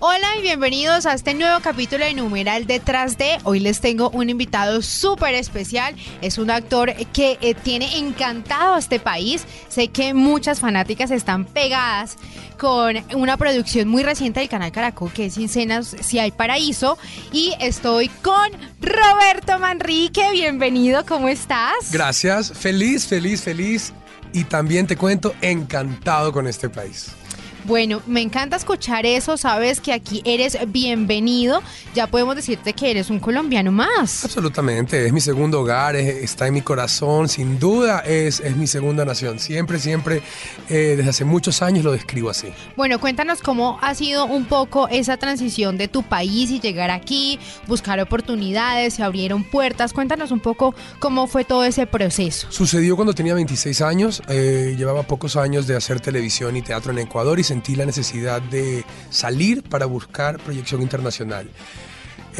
Hola y bienvenidos a este nuevo capítulo de Numeral Detrás de. Hoy les tengo un invitado súper especial. Es un actor que eh, tiene encantado a este país. Sé que muchas fanáticas están pegadas con una producción muy reciente del canal Caracol que es Sin Cenas Si Hay Paraíso. Y estoy con Roberto Manrique. Bienvenido, ¿cómo estás? Gracias, feliz, feliz, feliz. Y también te cuento, encantado con este país. Bueno, me encanta escuchar eso, sabes que aquí eres bienvenido, ya podemos decirte que eres un colombiano más. Absolutamente, es mi segundo hogar, es- está en mi corazón, sin duda es, es mi segunda nación. Siempre, siempre, eh, desde hace muchos años lo describo así. Bueno, cuéntanos cómo ha sido un poco esa transición de tu país y llegar aquí, buscar oportunidades, se abrieron puertas, cuéntanos un poco cómo fue todo ese proceso. Sucedió cuando tenía 26 años, eh, llevaba pocos años de hacer televisión y teatro en Ecuador y sentí la necesidad de salir para buscar proyección internacional.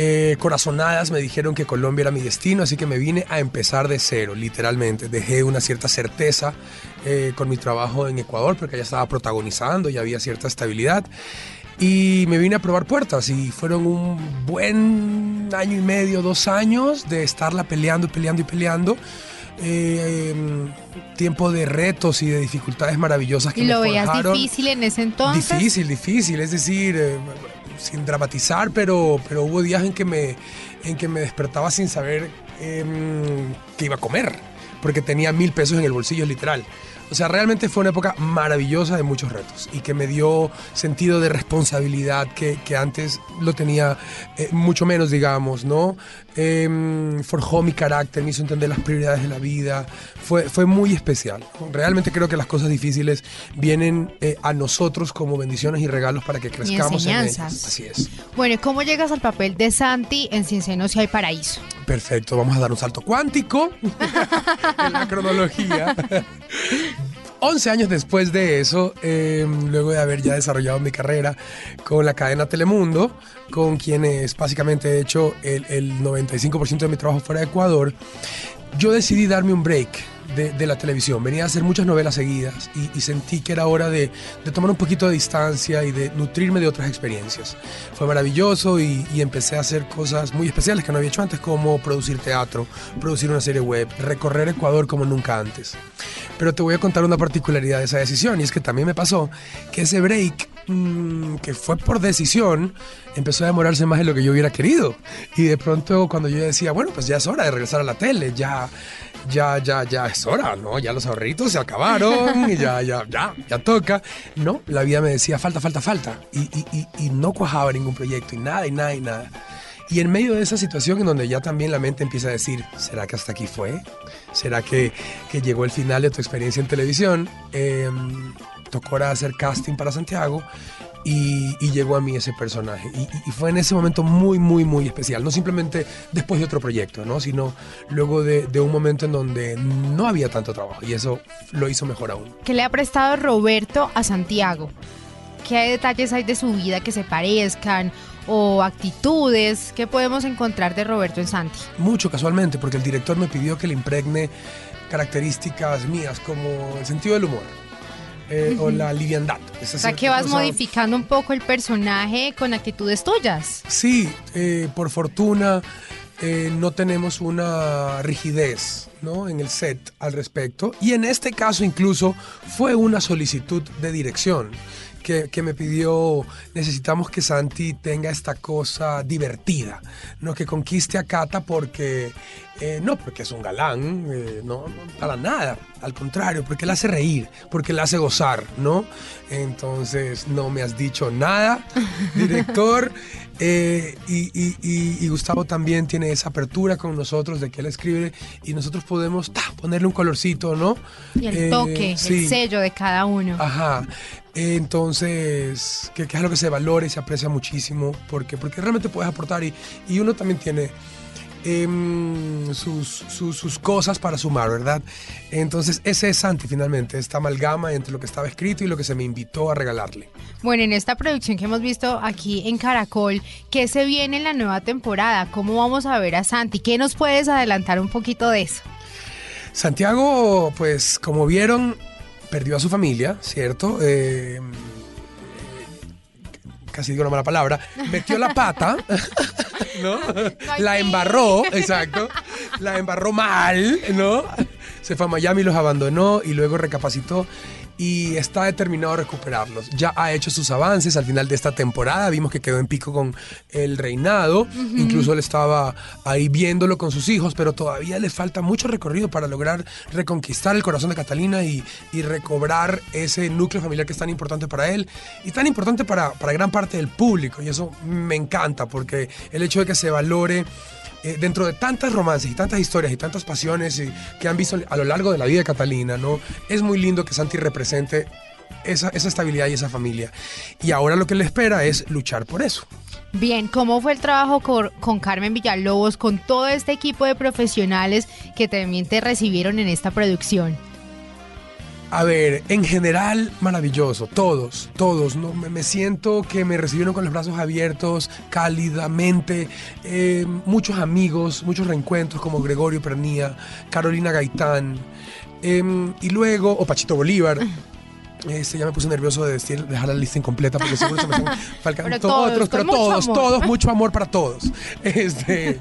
Eh, corazonadas me dijeron que Colombia era mi destino, así que me vine a empezar de cero, literalmente. Dejé una cierta certeza eh, con mi trabajo en Ecuador, porque ya estaba protagonizando, ya había cierta estabilidad. Y me vine a probar puertas y fueron un buen año y medio, dos años de estarla peleando, peleando y peleando. Eh, em, tiempo de retos y de dificultades maravillosas que ¿Y me lo veías forjaron. difícil en ese entonces? Difícil, difícil, es decir, eh, sin dramatizar, pero, pero hubo días en que me, en que me despertaba sin saber em, qué iba a comer, porque tenía mil pesos en el bolsillo literal. O sea, realmente fue una época maravillosa de muchos retos y que me dio sentido de responsabilidad que, que antes lo tenía eh, mucho menos, digamos, ¿no? Em, forjó mi carácter, me hizo entender las prioridades de la vida, fue, fue muy especial. Realmente creo que las cosas difíciles vienen eh, a nosotros como bendiciones y regalos para que crezcamos en ellas. Así es. Bueno, ¿y cómo llegas al papel de Santi en Sin Senos Si Hay Paraíso? Perfecto, vamos a dar un salto cuántico en la cronología. 11 años después de eso, eh, luego de haber ya desarrollado mi carrera con la cadena Telemundo, con quienes básicamente he hecho el, el 95% de mi trabajo fuera de Ecuador, yo decidí darme un break de, la televisión. Venía a hacer muchas novelas seguidas y, sentí que era hora de, de tomar un poquito de distancia y de nutrirme de otras experiencias. Fue maravilloso y, y empecé a hacer cosas muy especiales que no había hecho antes, como producir teatro, producir una serie web, recorrer Ecuador como nunca antes. Pero te voy a contar una particularidad de esa decisión y es que también me pasó que ese break mm, que fue por decisión empezó a demorarse más de lo que yo hubiera querido. Y de pronto cuando yo decía bueno pues ya es hora de regresar a la tele ya ya ya ya es hora no ya los ahorritos se acabaron y ya ya ya ya toca no la vida me decía falta falta falta y, y, y, y no cuajaba ningún proyecto y nada y nada y nada. Y en medio de esa situación en donde ya también la mente empieza a decir, ¿será que hasta aquí fue? ¿Será que, que llegó el final de tu experiencia en televisión? Eh, tocó ahora hacer casting para Santiago y, y llegó a mí ese personaje. Y fue en ese momento muy, muy, muy especial. No simplemente después de otro proyecto, ¿no? sino luego de, de un momento en donde no había tanto trabajo y eso lo hizo mejor aún. ¿Qué le ha prestado Roberto a Santiago? ¿Qué detalles hay de su vida que se parezcan? ¿O actitudes? ¿Qué podemos encontrar de Roberto en Santi? mucho casualmente, porque el director me pidió que le impregne características mías como el sentido del humor eh, o la liviandad. Esa O sea, que vas cosa- modificando un poco el personaje con actitudes tuyas. Sí, eh, por fortuna eh, no tenemos una rigidez ¿no? en el set al respecto. Y en este caso incluso fue una solicitud de dirección. Que, que me pidió, necesitamos que Santi tenga esta cosa divertida, ¿no? que conquiste a Cata porque, eh, no porque es un galán, eh, no, no, para nada, al contrario, porque la hace reír, porque la hace gozar, ¿no? Entonces no me has dicho nada, director, Eh, y, y- y- y Gustavo también tiene esa apertura con nosotros de que él escribe y nosotros podemos ta, ponerle un colorcito, ¿no? Y el Eh, toque, sí. el sello de cada uno. Ajá. Eh, Entonces, que, que es algo que se valora y se aprecia muchísimo, porque, porque realmente puedes aportar y, y uno también tiene em, sus, sus, sus cosas para sumar, ¿verdad? Entonces, ese es Santi finalmente, esta amalgama entre lo que estaba escrito y lo que se me invitó a regalarle. Bueno, en esta producción que hemos visto aquí en Caracol, ¿qué se viene en la nueva temporada? ¿Cómo vamos a ver a Santi? ¿Qué nos puedes adelantar un poquito de eso? Santiago, pues como vieron, perdió a su familia, ¿cierto? Eh, casi digo una mala palabra, metió la pata, ¿no? La embarró, exacto, la embarró mal, ¿no? Se fue a Miami, los abandonó y luego recapacitó y está determinado a recuperarlos. Ya ha hecho sus avances al final de esta temporada, vimos que quedó en pico con el reinado, incluso él estaba ahí viéndolo con sus hijos, pero todavía le falta mucho recorrido para lograr reconquistar el corazón de Catalina y, y recobrar ese núcleo familiar que es tan importante para él y tan importante para, para gran parte del público. Y eso me encanta porque el hecho de que se valore eh, dentro de tantas romances y tantas historias y tantas pasiones y- que han visto a lo largo de la vida de Catalina, ¿no? Es muy lindo que Santi represente esa, esa estabilidad y esa familia. Y ahora lo que le espera es luchar por eso. Bien, ¿cómo fue el trabajo con, con Carmen Villalobos, con todo este equipo de profesionales que también te recibieron en esta producción? A ver, en general, maravilloso. Todos, todos. ¿no? Me, me siento que me recibieron con los brazos abiertos, cálidamente. eh, muchos amigos, muchos reencuentros como Gregorio Pernía, Carolina Gaitán. em, y luego, o Pachito Bolívar. Este, ya me puse nervioso de decir, dejar la lista incompleta porque seguro se me Pero todos, otros, pero todos, amor. todos, mucho amor para todos. Este,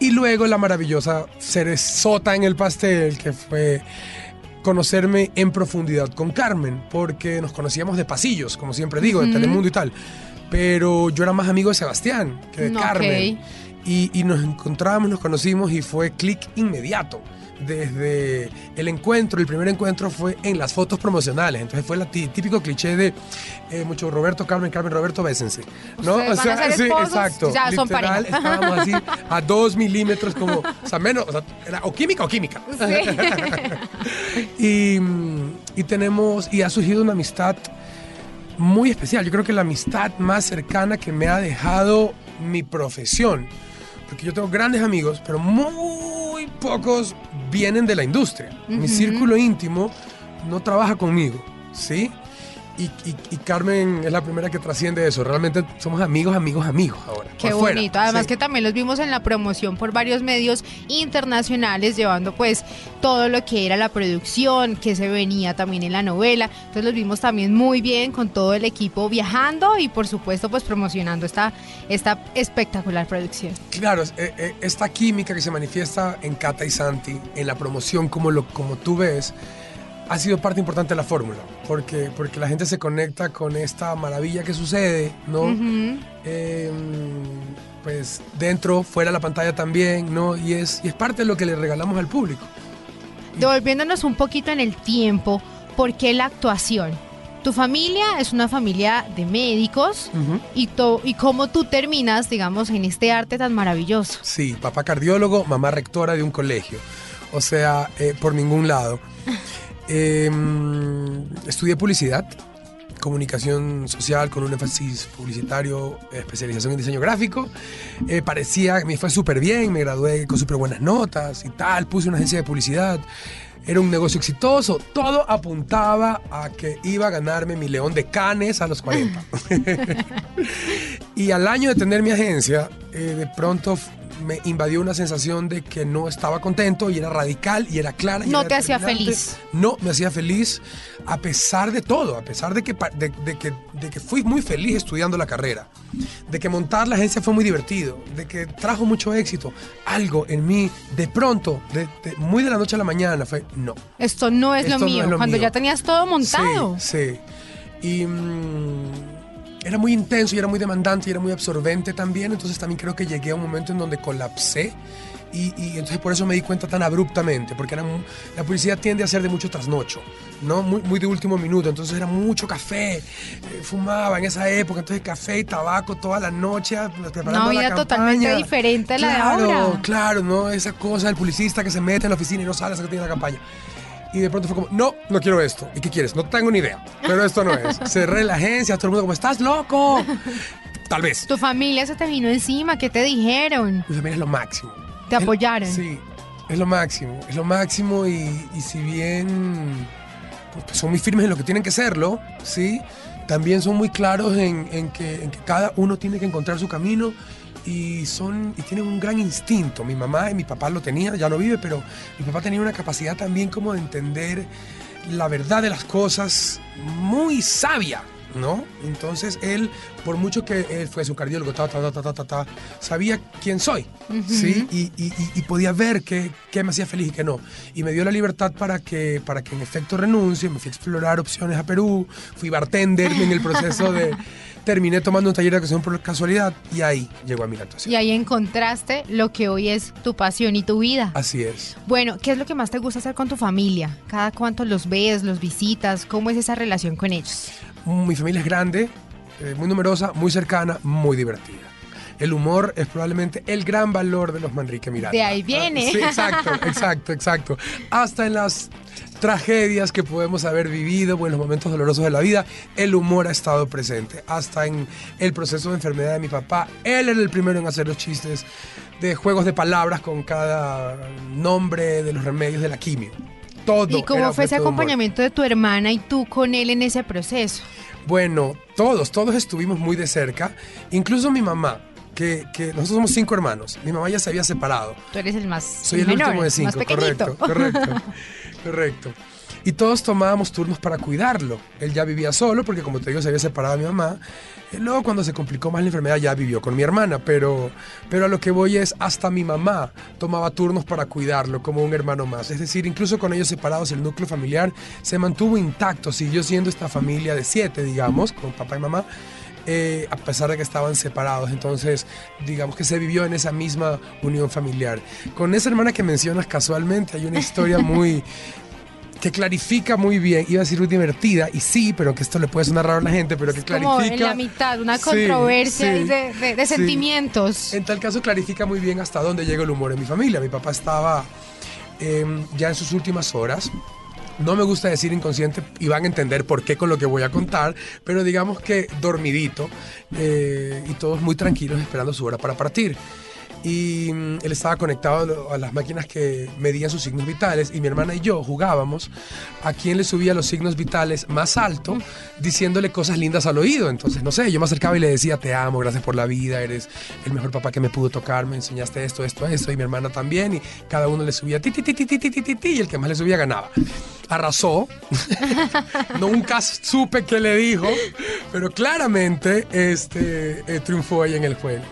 y luego la maravillosa cerezota en el pastel que fue conocerme en profundidad con Carmen, porque nos conocíamos de pasillos, como siempre digo, de Telemundo y tal. Pero yo era más amigo de Sebastián que de Carmen. Y, y nos encontramos, nos conocimos y fue clic inmediato. Desde el encuentro, el primer encuentro fue en las fotos promocionales. Entonces fue el típico cliché de eh, mucho Roberto, Carmen, Carmen, Roberto, bésense. ¿no? Ustedes van a ser sí, exacto. ya son Literal, pareja. estábamos así a dos milímetros, como, o sea, menos, o sea, era o química o química. Y, mm, y tenemos, y ha surgido una amistad muy especial. Yo creo que la amistad más cercana que me ha dejado mi profesión. Porque yo tengo grandes amigos, pero muy pocos vienen de la industria. Mi círculo íntimo no trabaja conmigo, ¿sí? Y, y- y Carmen es la primera que trasciende eso. Realmente somos amigos, amigos, amigos ahora. Qué fuera, bonito. Además sí. que también los vimos en la promoción por varios medios internacionales llevando pues todo lo que era la producción, que se venía también en la novela. Entonces los vimos también muy bien con todo el equipo viajando y por supuesto pues promocionando esta, esta espectacular producción. Claro, eh, eh, esta química que se manifiesta en Cata y Santi, en la promoción, como, lo, como tú ves, ha sido parte importante de la fórmula, porque, porque la gente se conecta con esta maravilla que sucede, ¿no? Eh, pues dentro, fuera de la pantalla también, ¿no? Y es, y es parte de lo que le regalamos al público. Devolviéndonos un poquito en el tiempo, ¿por qué la actuación? Tu familia es una familia de médicos y, to- y cómo tú terminas, digamos, en este arte tan maravilloso. Sí, papá cardiólogo, mamá rectora de un colegio. O sea, eh, por ningún lado. Eh, estudié publicidad, comunicación social con un énfasis publicitario, especialización en diseño gráfico. Eh, parecía, me fue súper bien, me gradué con súper buenas notas y tal, puse una agencia de publicidad. Era un negocio exitoso, todo apuntaba a que iba a ganarme mi león de canes a los 40. Y al año de tener mi agencia, eh, de pronto me invadió una sensación de que no estaba contento y era radical y era clara. y No era te hacía feliz. No me hacía feliz a pesar de todo, a pesar de que, de, de que, de que fui muy feliz estudiando la carrera, de que montar la agencia fue muy divertido, de que trajo mucho éxito. Algo en mí, de pronto, de- de- muy de la noche a la mañana, fue no. Esto no es Esto lo no mío, es lo cuando mío. ya tenías todo montado. Sí, sí. Y mm, era muy intenso y era muy demandante y era muy absorbente también. Entonces también creo que llegué a un momento en donde colapsé Y, y entonces por eso me di cuenta tan abruptamente, porque era, mu- la publicidad tiende a ser de mucho trasnocho, ¿no? Muy, muy de último minuto, entonces era mucho café, eh, fumaba en esa época, entonces café y tabaco toda la noche, ah, preparando Una la vida totalmente diferente a la de Claro, ahora. Claro, ¿no? Esa cosa del publicista que se mete en la oficina y no sale hasta que tiene la campaña. Y de pronto fue como, no, no quiero esto. ¿Y qué quieres? No tengo ni idea. Pero esto no es. Cerré la agencia, todo el mundo como, ¿estás loco? Tal vez. Tu familia se te vino encima, ¿qué te dijeron? Mi familia es lo máximo. ¿Te Es- apoyaron? Sí, es lo máximo. Es lo máximo y, y si bien pues, pues, son muy firmes en lo que tienen que serlo, ¿sí? También son muy claros en, en que, en que cada uno tiene que encontrar su camino y son y tienen un gran instinto. Mi mamá y mi papá lo tenían, ya no vive, pero mi papá tenía una capacidad también como de entender la verdad de las cosas muy sabia, ¿no? Entonces él, por mucho que él fuese un cardiólogo, ta, ta, ta, ta, ta, ta, sabía quién soy, ¿sí? Y, y- y- y podía ver qué, qué me hacía feliz y qué no. Y me dio la libertad para que, para que en efecto renuncie, me fui a explorar opciones a Perú, fui bartender en el proceso de... Terminé tomando un taller de actuación por casualidad y ahí llegó a mi actuación. Y ahí encontraste lo que hoy es tu pasión y tu vida. Así es. Bueno, ¿qué es lo que más te gusta hacer con tu familia? ¿Cada cuánto los ves, los visitas? ¿Cómo es esa relación con ellos? Mi familia es grande, eh, muy numerosa, muy cercana, muy divertida. El humor es probablemente el gran valor de los Manrique Miranda. De ahí viene. Ah, Sí, exacto, exacto, exacto. Hasta en las tragedias que podemos haber vivido o en los momentos dolorosos de la vida, el humor ha estado presente. Hasta en el proceso de enfermedad de mi papá, él era el primero en hacer los chistes de juegos de palabras con cada nombre de los remedios de la quimio. Todo. ¿Y cómo fue ese de acompañamiento de tu hermana y tú con él en ese proceso? Bueno, todos, todos estuvimos muy de cerca, incluso mi mamá, que, que nosotros somos cinco hermanos, mi mamá ya se había separado, Tú eres el más soy el, menor, último de cinco, correcto, correcto, correcto. Y todos tomábamos turnos para cuidarlo. Él ya vivía solo porque, como te digo, se había separado de mi mamá. Y luego, cuando se complicó más la enfermedad, ya vivió con mi hermana. Pero, pero a lo que voy es, hasta mi mamá tomaba turnos para cuidarlo como un hermano más. Es decir, incluso con ellos separados, el núcleo familiar se mantuvo intacto. Siguió siendo esta familia de siete, digamos, con papá y mamá. Eh, a pesar de que estaban separados. Entonces, digamos que se vivió en esa misma unión familiar. Con esa hermana que mencionas casualmente, hay una historia muy que clarifica muy bien, iba a decir muy divertida, y sí, pero que esto le puede sonar raro a la gente, pero que clarifica... Como en la mitad, una Sí, controversia sí, ahí de, de- de sí. sentimientos. En tal caso clarifica muy bien hasta dónde llega el humor en mi familia. Mi papá estaba eh, ya en sus últimas horas. No me gusta decir inconsciente y van a entender por qué con lo que voy a contar, pero digamos que dormidito eh, y todos muy tranquilos esperando su hora para partir. Y mm, él estaba conectado a las máquinas que medían sus signos vitales y mi hermana y yo jugábamos a quién le subía los signos vitales más alto diciéndole cosas lindas al oído. Entonces, no sé, yo me acercaba y le decía, te amo, gracias por la vida, eres el mejor papá que me pudo tocar, me enseñaste esto, esto, esto, y mi hermana también, y cada uno le subía ti, ti, ti, ti, ti, y el que más le subía ganaba. Arrasó. Nunca supe qué le dijo, pero claramente este, eh, triunfó ahí en el juego.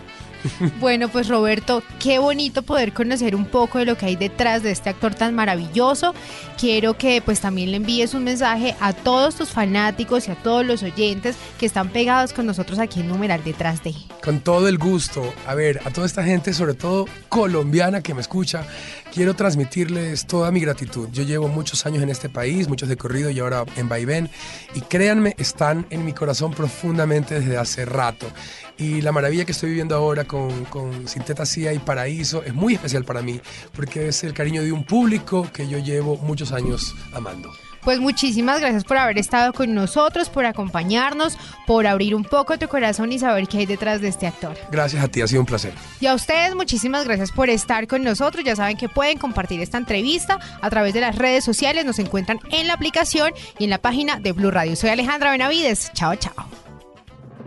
Bueno, pues Roberto, qué bonito poder conocer un poco de lo que hay detrás de este actor tan maravilloso. Quiero que pues también le envíes un mensaje a todos tus fanáticos y a todos los oyentes que están pegados con nosotros aquí en Numeral Detrás de. Con todo el gusto. A ver, a toda esta gente, sobre todo colombiana que me escucha, quiero transmitirles toda mi gratitud. Yo llevo muchos años en este país, muchos de corrido y ahora en vaivén. Y créanme, están en mi corazón profundamente desde hace rato. Y la maravilla que estoy viviendo ahora con, con Sin Teta Cia y Paraíso es muy especial para mí, porque es el cariño de un público que yo llevo muchos años amando. Pues muchísimas gracias por haber estado con nosotros, por acompañarnos, por abrir un poco tu corazón y saber qué hay detrás de este actor. Gracias a ti, ha sido un placer. Y a ustedes muchísimas gracias por estar con nosotros. Ya saben que pueden compartir esta entrevista a través de las redes sociales. Nos encuentran en la aplicación y en la página de Blue Radio. Soy Alejandra Benavides. Chao, chao.